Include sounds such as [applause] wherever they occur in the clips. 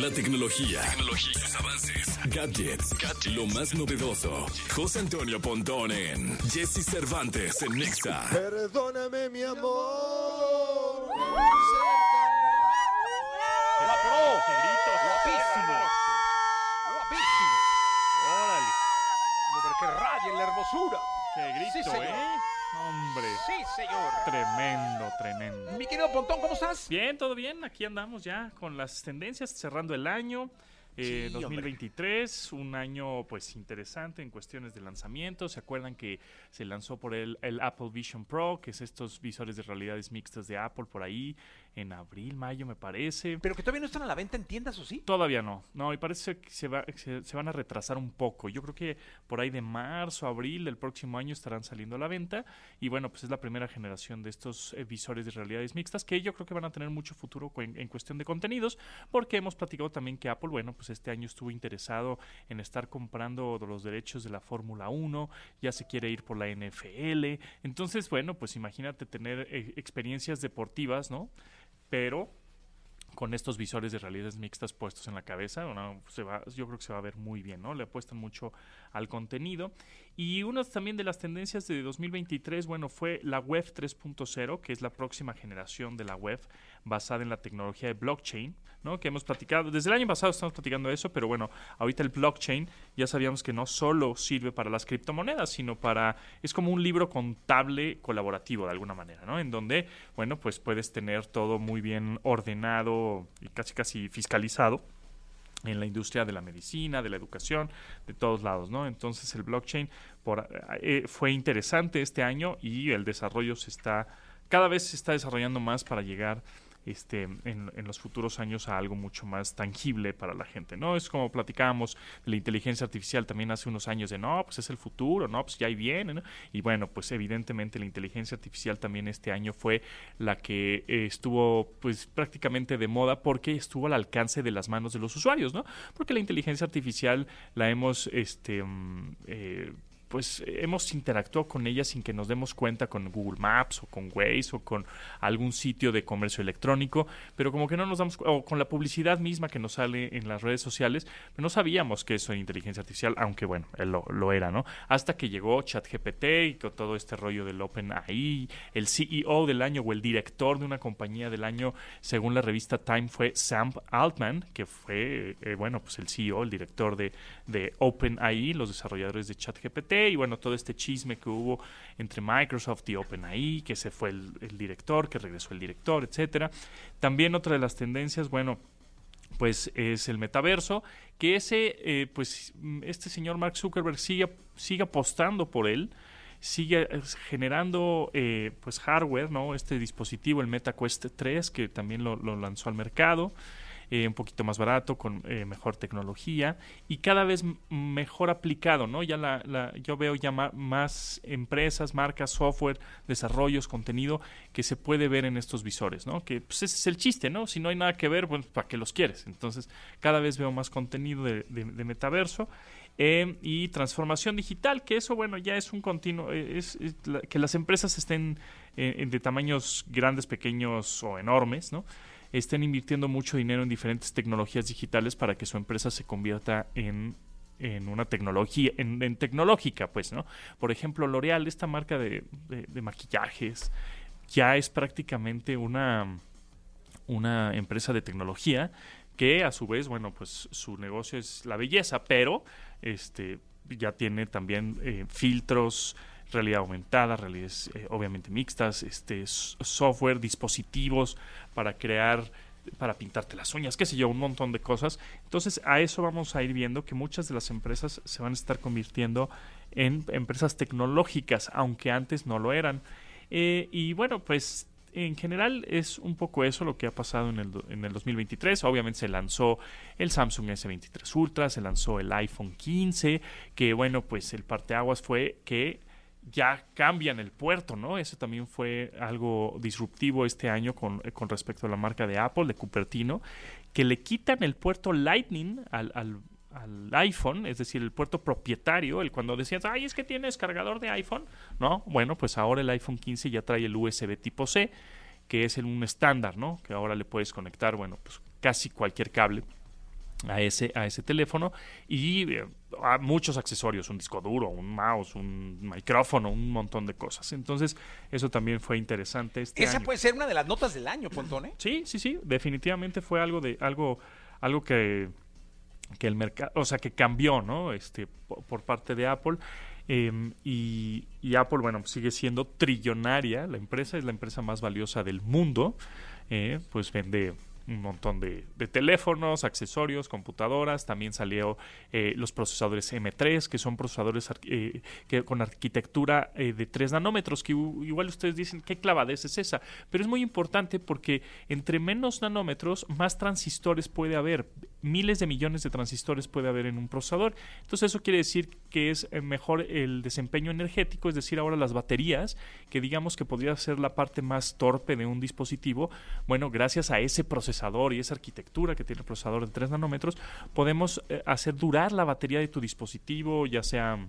La tecnología, tecnología, sus avances, gadgets, lo más novedoso. José Antonio Pontón en Jesse Cervantes en Nexa. Perdóname, mi amor. ¡Qué grito! ¡Guapísimo! ¡Guapísimo! Órale, que raye la hermosura. qué grito, Sí. ¿eh? Hombre, Sí, señor. tremendo, tremendo. Mi querido Pontón, ¿cómo estás? Bien, todo bien. Aquí andamos ya con las tendencias, cerrando el año. eh, Sí, hombre. 2023, un año pues interesante en cuestiones de lanzamiento. ¿Se acuerdan que se lanzó por el, el Apple Vision Pro, que es estos visores de realidades mixtas de Apple por ahí, en abril, mayo me parece? Pero que todavía no están a la venta en tiendas, ¿o sí? Todavía no, no, y parece que se, va, se, se van a retrasar un poco. Yo creo que por ahí de marzo, abril del próximo año estarán saliendo a la venta. Y bueno, pues es la primera generación de estos eh, visores de realidades mixtas que yo creo que van a tener mucho futuro en cuestión de contenidos, porque hemos platicado también que Apple, bueno, pues este año estuvo interesado en estar comprando los derechos de la Fórmula 1, ya se quiere ir por la NFL. Entonces, bueno, pues imagínate tener eh, experiencias deportivas, ¿no? Pero con estos visores de realidades mixtas puestos en la cabeza, se va, yo creo que se va a ver muy bien, ¿no? Le apuestan mucho al contenido. Y una también de las tendencias de 2023, bueno, fue la web 3.0, que es la próxima generación de la web basada en la tecnología de blockchain, ¿no? Que hemos platicado, desde el año pasado estamos platicando eso, pero bueno, ahorita el blockchain ya sabíamos que no solo sirve para las criptomonedas, sino para, es como un libro contable colaborativo de alguna manera, ¿no? En donde, bueno, pues puedes tener todo muy bien ordenado y casi casi fiscalizado en la industria de la medicina, de la educación, de todos lados, ¿no? Entonces el blockchain por, eh, fue interesante este año y el desarrollo se está, cada vez se está desarrollando más para llegar este, en, los futuros años a algo mucho más tangible para la gente, ¿no? Es como platicábamos de la inteligencia artificial también hace unos años de, no, pues es el futuro, no, pues ya ahí viene, ¿no? Y bueno, pues evidentemente la inteligencia artificial también este año fue la que eh, estuvo pues prácticamente de moda porque estuvo al alcance de las manos de los usuarios, ¿no? Porque la inteligencia artificial la hemos, este, mm, eh, pues hemos interactuado con ella sin que nos demos cuenta con Google Maps o con Waze o con algún sitio de comercio electrónico, pero como que no nos damos o con la publicidad misma que nos sale en las redes sociales, pero no sabíamos que eso era inteligencia artificial, aunque bueno, lo, lo era, ¿no? Hasta que llegó ChatGPT y con todo este rollo del OpenAI, el CEO del año o el director de una compañía del año, según la revista Time, fue Sam Altman, que fue, eh, bueno, pues el CEO, el director de, de OpenAI, los desarrolladores de ChatGPT, y bueno, todo este chisme que hubo entre Microsoft y OpenAI, que se fue el, director, que regresó el director, etcétera. También otra de las tendencias, bueno, pues es el metaverso, que ese, eh, pues este señor Mark Zuckerberg sigue, sigue apostando por él, sigue eh, generando eh, pues hardware, ¿no? Este dispositivo, el MetaQuest 3, que también lo lanzó al mercado, eh, un poquito más barato, con eh, mejor tecnología y cada vez mejor aplicado, ¿no? Ya la, la- yo veo ya más empresas, marcas, software, desarrollos, contenido que se puede ver en estos visores, ¿no? Que pues ese es el chiste, ¿no? Si no hay nada que ver, pues ¿para qué los quieres? Entonces, cada vez veo más contenido de, de- de metaverso. eh, y transformación digital, que eso, bueno, ya es un continuo, eh, es, es la- que las empresas estén eh, de tamaños grandes, pequeños o enormes, ¿no? Estén invirtiendo mucho dinero en diferentes tecnologías digitales para que su empresa se convierta en, en una tecnología, en, tecnológica, pues, ¿no? Por ejemplo, L'Oreal, esta marca de, de- de maquillajes, ya es prácticamente una, una empresa de tecnología que a su vez, bueno, pues su negocio es la belleza, pero este ya tiene también eh, filtros, realidad aumentada, realidades eh, obviamente mixtas, este software, dispositivos para crear para pintarte las uñas, qué sé yo, un montón de cosas. Entonces, a eso vamos a ir viendo que muchas de las empresas se van a estar convirtiendo en empresas tecnológicas, aunque antes no lo eran. Eh, y bueno, pues en general es un poco eso lo que ha pasado en el, en el 2023. Obviamente se lanzó el Samsung S23 Ultra, se lanzó el iPhone 15, que bueno, pues el parteaguas fue que ya cambian el puerto, ¿no? Eso también fue algo disruptivo este año con, con respecto a la marca de Apple, de Cupertino, que le quitan el puerto Lightning al, al, al iPhone, es decir, el puerto propietario, el cuando decías, ay, es que tienes cargador de iPhone, ¿no? Bueno, pues ahora el iPhone 15 ya trae el USB tipo C, que es el, un estándar, ¿no? Que ahora le puedes conectar, bueno, pues casi cualquier cable a ese, a ese teléfono y eh, a muchos accesorios, un disco duro, un mouse, un micrófono, un montón de cosas. Entonces, eso también fue interesante este Esa año. puede ser una de las notas del año, Pontón, ¿eh? Sí, sí, sí, definitivamente fue algo de algo algo que que el mercado, o sea, que cambió, ¿no? Este po- por, parte de Apple. Em, y, y Apple, bueno, sigue siendo trillonaria. La empresa es la empresa más valiosa del mundo. eh, pues vende un montón de, de teléfonos, accesorios, computadoras. También salió eh, los procesadores M3, que son procesadores eh, que, con arquitectura eh, de 3 nanómetros, que igual ustedes dicen, ¿qué clavadez es esa? Pero es muy importante porque entre menos nanómetros, más transistores puede haber. Miles de millones de transistores puede haber en un procesador. Entonces eso quiere decir que es eh, mejor el desempeño energético, es decir, ahora las baterías, que digamos que podría ser la parte más torpe de un dispositivo, bueno, gracias a ese procesador y esa arquitectura que tiene el procesador de 3 nanómetros, podemos eh, hacer durar la batería de tu dispositivo, ya sea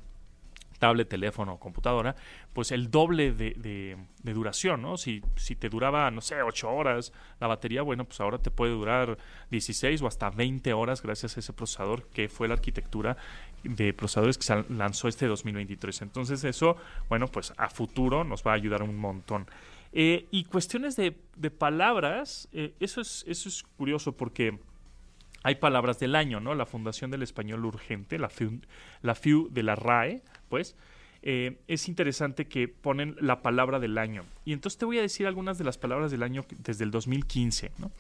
tablet, teléfono o computadora, pues el doble de, de- duración, ¿no? Si, si te duraba, no sé, 8 horas la batería, bueno, pues ahora te puede durar 16 o hasta 20 horas gracias a ese procesador que fue la arquitectura de procesadores que se lanzó este 2023. Entonces eso, bueno, pues a futuro nos va a ayudar un montón. Eh, y cuestiones de, de palabras, eh, eso, es, eso es curioso porque hay palabras del año, ¿no? La Fundación del Español Urgente, la la FIU de la RAE, pues, eh, es interesante que ponen la palabra del año. Y entonces te voy a decir algunas de las palabras del año desde el 2015, ¿no?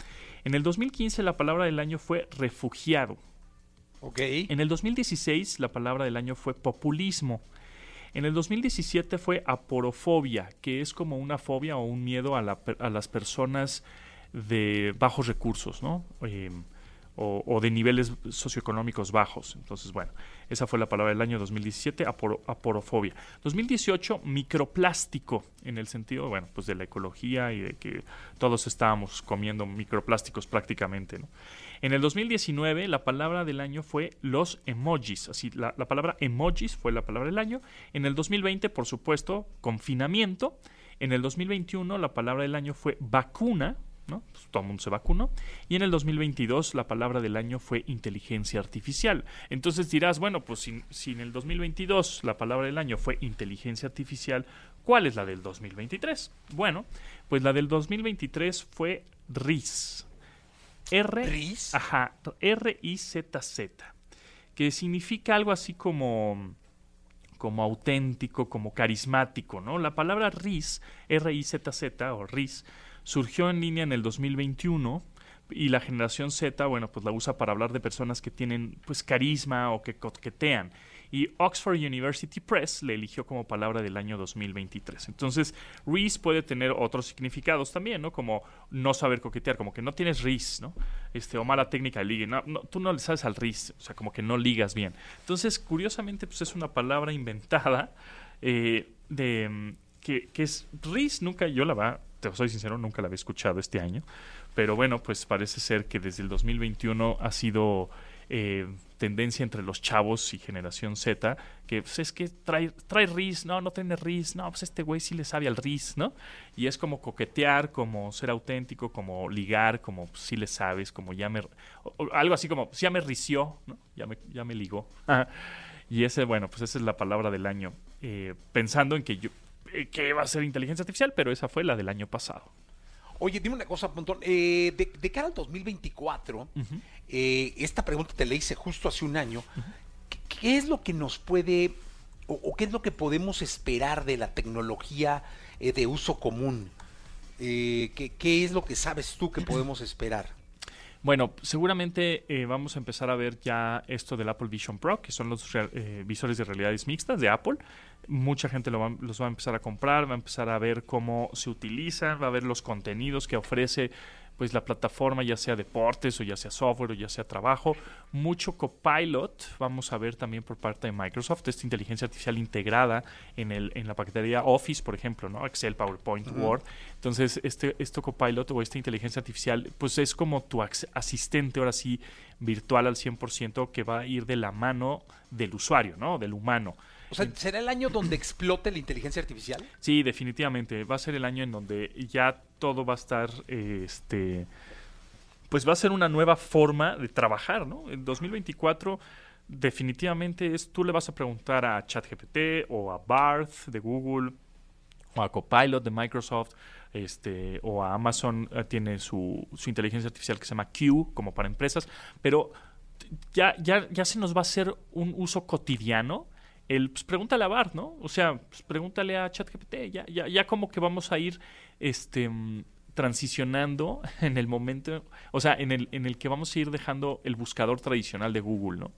En el 2015 la palabra del año fue refugiado. Ok. En el 2016 la palabra del año fue populismo. En el 2017 fue aporofobia, que es como una fobia o un miedo a, la a las personas de bajos recursos, ¿no? Eh, o, de niveles socioeconómicos bajos. Entonces, bueno, esa fue la palabra del año 2017, aporo- aporofobia. 2018, microplástico, en el sentido, bueno, pues de la ecología y de que todos estábamos comiendo microplásticos prácticamente. En el 2019 la palabra del año fue los emojis, así la palabra emojis fue la palabra del año. En el 2020, por supuesto, confinamiento. En el 2021 la palabra del año fue vacuna, ¿no? Pues todo el mundo se vacunó. Y en el 2022 la palabra del año fue inteligencia artificial. Entonces dirás, bueno, pues si, si en el 2022 la palabra del año fue inteligencia artificial, ¿cuál es la del 2023? Bueno, pues la del 2023 fue RIS. R ¿Riz? Ajá, R-I-Z-Z, que significa algo así como, como auténtico, como carismático, ¿no? La palabra RIS, R-I-Z-Z o RIS, surgió en línea en el 2021 y la generación Z, bueno, pues la usa para hablar de personas que tienen pues carisma o que coquetean. Y Oxford University Press le eligió como palabra del año 2023. Entonces, Reese puede tener otros significados también, ¿no? Como no saber coquetear, como que no tienes Reese, ¿no? Este, o mala técnica de ligue. No, no, tú no le sabes al Reese, o sea, como que no ligas bien. Entonces, curiosamente, pues es una palabra inventada eh, de que, que es Reese, nunca, yo la va, te soy sincero, nunca la había escuchado este año. Pero bueno, pues parece ser que desde el 2021 ha sido eh, tendencia entre los chavos y generación Z, que pues, es que trae, trae RIS, no, no tiene RIS, no, pues este güey sí le sabe al RIS, ¿no? Y es como coquetear, como ser auténtico, como ligar, como pues, sí le sabes, como ya me... o- o algo así como, pues, ya me rició, ¿no? Ya me, ya me ligó. y ese, bueno, pues esa es la palabra del año. eh, pensando en que yo... eh, que va a ser inteligencia artificial, pero esa fue la del año pasado. Oye, dime una cosa, Pontón. Eh, de, de cara al 2024, eh, esta pregunta te la hice justo hace un año. ¿Qué, qué es lo que nos puede, o, o qué es lo que podemos esperar de la tecnología eh, de uso común? Eh, ¿qué, qué es lo que sabes tú que [clears throat] podemos esperar? Bueno, seguramente eh, vamos a empezar a ver ya esto del Apple Vision Pro, que son los eh, visores de realidades mixtas de Apple. Mucha gente lo va- los va a empezar a comprar, va a empezar a ver cómo se utilizan, va a ver los contenidos que ofrece pues la plataforma, ya sea deportes o ya sea software o ya sea trabajo. Mucho copilot vamos a ver también por parte de Microsoft, esta inteligencia artificial integrada en, el, en la paquetería Office, por ejemplo, ¿no? Excel, PowerPoint, Word. Entonces, este, esto copilot o esta inteligencia artificial, pues es como tu asistente, ahora sí, virtual al 100%, que va a ir de la mano del usuario, ¿no? Del humano. ¿Será el año donde explote la inteligencia artificial? Sí, definitivamente. Va a ser el año en donde ya todo va a estar, este, pues va a ser una nueva forma de trabajar, ¿no? En 2024 definitivamente es, tú le vas a preguntar a ChatGPT o a Barth de Google o a Copilot de Microsoft, este, o a Amazon eh, tiene su, su, inteligencia artificial que se llama Q, como para empresas, pero ya, ya, ya se nos va a hacer un uso cotidiano. El, pues, pregúntale a Bart, ¿no? O sea, pues, pregúntale a ChatGPT, ya, ya, ya como que vamos a ir este, transicionando [laughs] en el momento, o sea, en el, en el que vamos a ir dejando el buscador tradicional de Google, ¿no?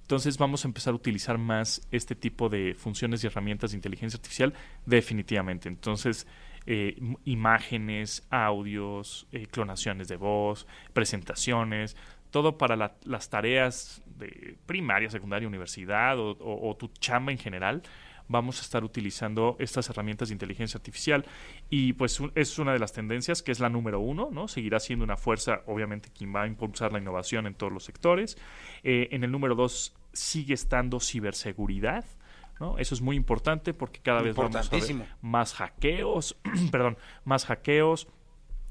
Entonces vamos a empezar a utilizar más este tipo de funciones y herramientas de inteligencia artificial definitivamente. Entonces, eh, imágenes, audios, eh, clonaciones de voz, presentaciones, todo para la, las tareas de primaria, secundaria, universidad o, o, o tu chamba en general vamos a estar utilizando estas herramientas de inteligencia artificial y pues es una de las tendencias que es la número uno, ¿no? Seguirá siendo una fuerza, obviamente, quien va a impulsar la innovación en todos los sectores. Eh, en el número dos sigue estando ciberseguridad. ¿no? Eso es muy importante porque cada vez vamos a ver más hackeos, [clears throat] perdón, más hackeos,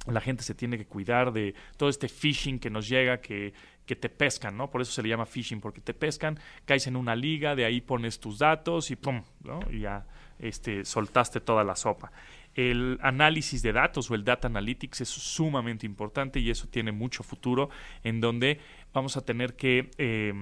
la gente se tiene que cuidar de todo este phishing que nos llega, que, que, te pescan, ¿no? Por eso se le llama phishing, porque te pescan, caes en una liga, de ahí pones tus datos y ¡pum! ¿no? Y ya este, soltaste toda la sopa. El análisis de datos o el data analytics es sumamente importante y eso tiene mucho futuro en donde vamos a tener que... Eh,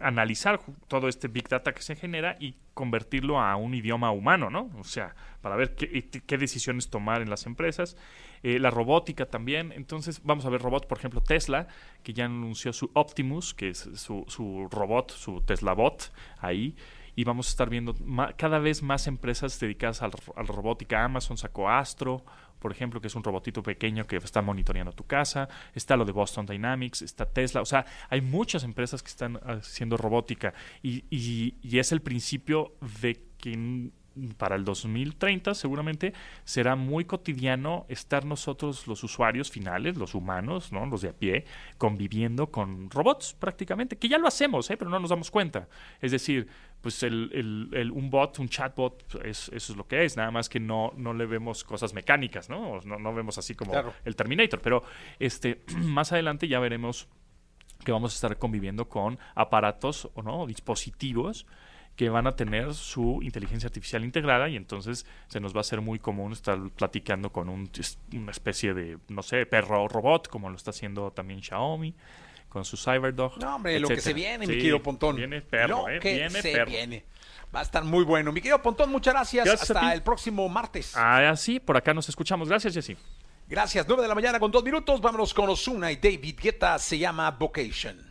analizar todo este big data que se genera y convertirlo a un idioma humano, ¿no? O sea, para ver qué, decisiones tomar en las empresas. Eh, la robótica también. Entonces, vamos a ver robots, por ejemplo, Tesla, que ya anunció su Optimus, que es su, su robot, su Tesla Bot, ahí. Y vamos a estar viendo cada vez más empresas dedicadas a la robótica. Amazon sacó Astro, por ejemplo, que es un robotito pequeño que está monitoreando tu casa, está lo de Boston Dynamics, está Tesla, o sea, hay muchas empresas que están haciendo robótica y, y, y es el principio de que para el 2030 seguramente será muy cotidiano estar nosotros los usuarios finales, los humanos, ¿no? los de a pie, conviviendo con robots prácticamente, que ya lo hacemos, ¿eh? pero no nos damos cuenta. Es decir, pues el, el, el, un bot, un chatbot, es, eso es lo que es, nada más que no, no le vemos cosas mecánicas, ¿no? No, no vemos así como claro. el Terminator, pero este, [clears throat] más adelante ya veremos que vamos a estar conviviendo con aparatos o no dispositivos que van a tener su inteligencia artificial integrada y entonces se nos va a hacer muy común estar platicando con un, una especie de, no sé, perro robot, como lo está haciendo también Xiaomi con su Cyberdog. No, hombre, lo que se viene, sí, mi querido Pontón. Viene perro, lo eh, que viene se perro. viene. Va a estar muy bueno. Mi querido Pontón, muchas gracias. Gracias Hasta el próximo martes. Ah, sí, por acá nos escuchamos. Gracias, Jessy. Gracias. 9 de la mañana con dos minutos. Vámonos con Osuna y David Guetta. Se llama Vocation.